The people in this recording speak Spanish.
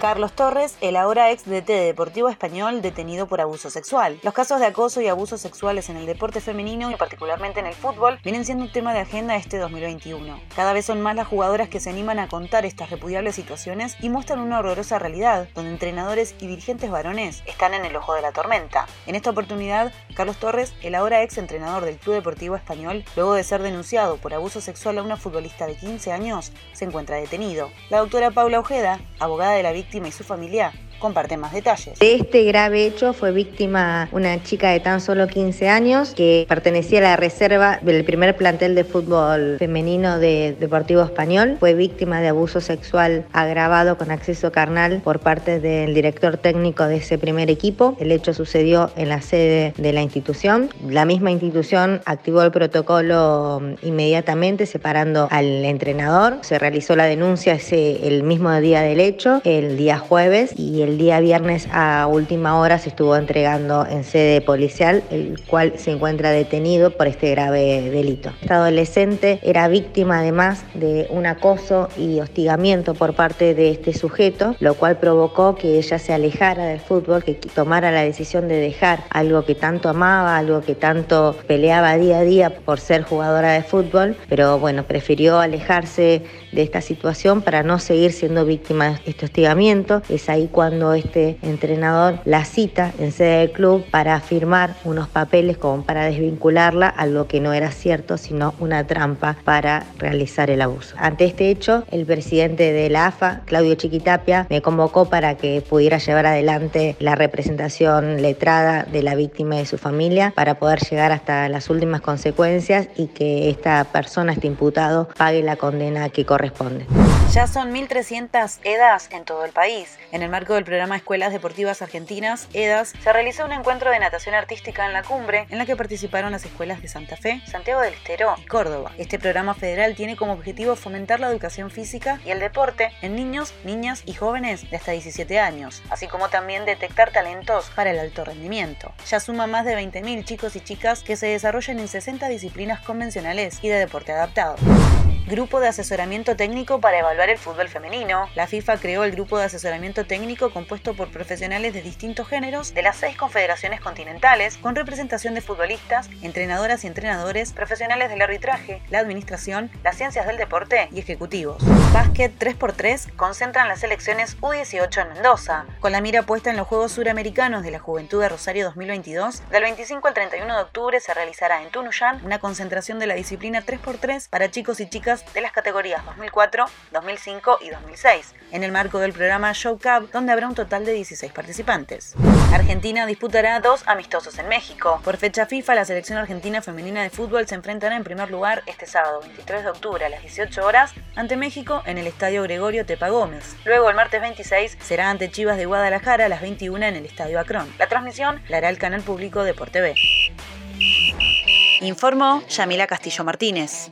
Carlos Torres, el ahora ex DT de Deportivo Español detenido por abuso sexual. Los casos de acoso y abusos sexuales en el deporte femenino y particularmente en el fútbol vienen siendo un tema de agenda este 2021. Cada vez son más las jugadoras que se animan a contar estas repudiables situaciones y muestran una horrorosa realidad, donde entrenadores y dirigentes varones están en el ojo de la tormenta. En esta oportunidad, Carlos Torres, el ahora ex entrenador del Club Deportivo Español, luego de ser denunciado por abuso sexual a una futbolista de 15 años, se encuentra detenido. La doctora Paula Ojeda, abogada de la víctima, y su familia comparte más detalles. De este grave hecho fue víctima una chica de tan solo 15 años que pertenecía a la reserva del primer plantel de fútbol femenino de Deportivo Español. Fue víctima de abuso sexual agravado con acceso carnal por parte del director técnico de ese primer equipo. El hecho sucedió en la sede de la institución. La misma institución activó el protocolo inmediatamente separando al entrenador. Se realizó la denuncia ese, el mismo día del hecho, el día jueves, y el día viernes a última hora se estuvo entregando en sede policial, el cual se encuentra detenido por este grave delito. Esta adolescente era víctima además de un acoso y hostigamiento por parte de este sujeto, lo cual provocó que ella se alejara del fútbol, que tomara la decisión de dejar algo que tanto amaba, algo que tanto peleaba día a día por ser jugadora de fútbol, pero bueno, prefirió alejarse de esta situación para no seguir siendo víctima de este hostigamiento. Es ahí cuando este entrenador la cita en sede del club para firmar unos papeles como para desvincularla a lo que no era cierto, sino una trampa para realizar el abuso. Ante este hecho, el presidente de la AFA, Claudio Chiquitapia, me convocó para que pudiera llevar adelante la representación letrada de la víctima y de su familia para poder llegar hasta las últimas consecuencias y que esta persona, este imputado, pague la condena que corresponde. Ya son 1.300 EDAS en todo el país. En el marco del programa Escuelas Deportivas Argentinas, EDAS, se realizó un encuentro de natación artística en la cumbre en la que participaron las escuelas de Santa Fe, Santiago del Estero y Córdoba. Este programa federal tiene como objetivo fomentar la educación física y el deporte en niños, niñas y jóvenes de hasta 17 años, así como también detectar talentos para el alto rendimiento. Ya suma más de 20.000 chicos y chicas que se desarrollan en 60 disciplinas convencionales y de deporte adaptado. Grupo de Asesoramiento Técnico para evaluar el fútbol femenino. La FIFA creó el Grupo de Asesoramiento Técnico compuesto por profesionales de distintos géneros de las seis confederaciones continentales, con representación de futbolistas, entrenadoras y entrenadores, profesionales del arbitraje, la administración, las ciencias del deporte y ejecutivos. Básquet 3x3 concentran las selecciones U18 en Mendoza, con la mira puesta en los Juegos Suramericanos de la Juventud de Rosario 2022. Del 25 al 31 de octubre se realizará en Tunuyán una concentración de la disciplina 3x3 para chicos y chicas de las categorías 2004, 2005 y 2006, en el marco del programa Show Cup, donde habrá un total de 16 participantes. Argentina disputará dos amistosos en México. Por fecha FIFA, la selección argentina femenina de fútbol se enfrentará en primer lugar este sábado 23 de octubre a las 18 horas ante México en el Estadio Gregorio Tepa Gómez. Luego, el martes 26, será ante Chivas de Guadalajara a las 21 en el Estadio Acron. La transmisión la hará el canal público Deporte B. Informó Yamila Castillo Martínez.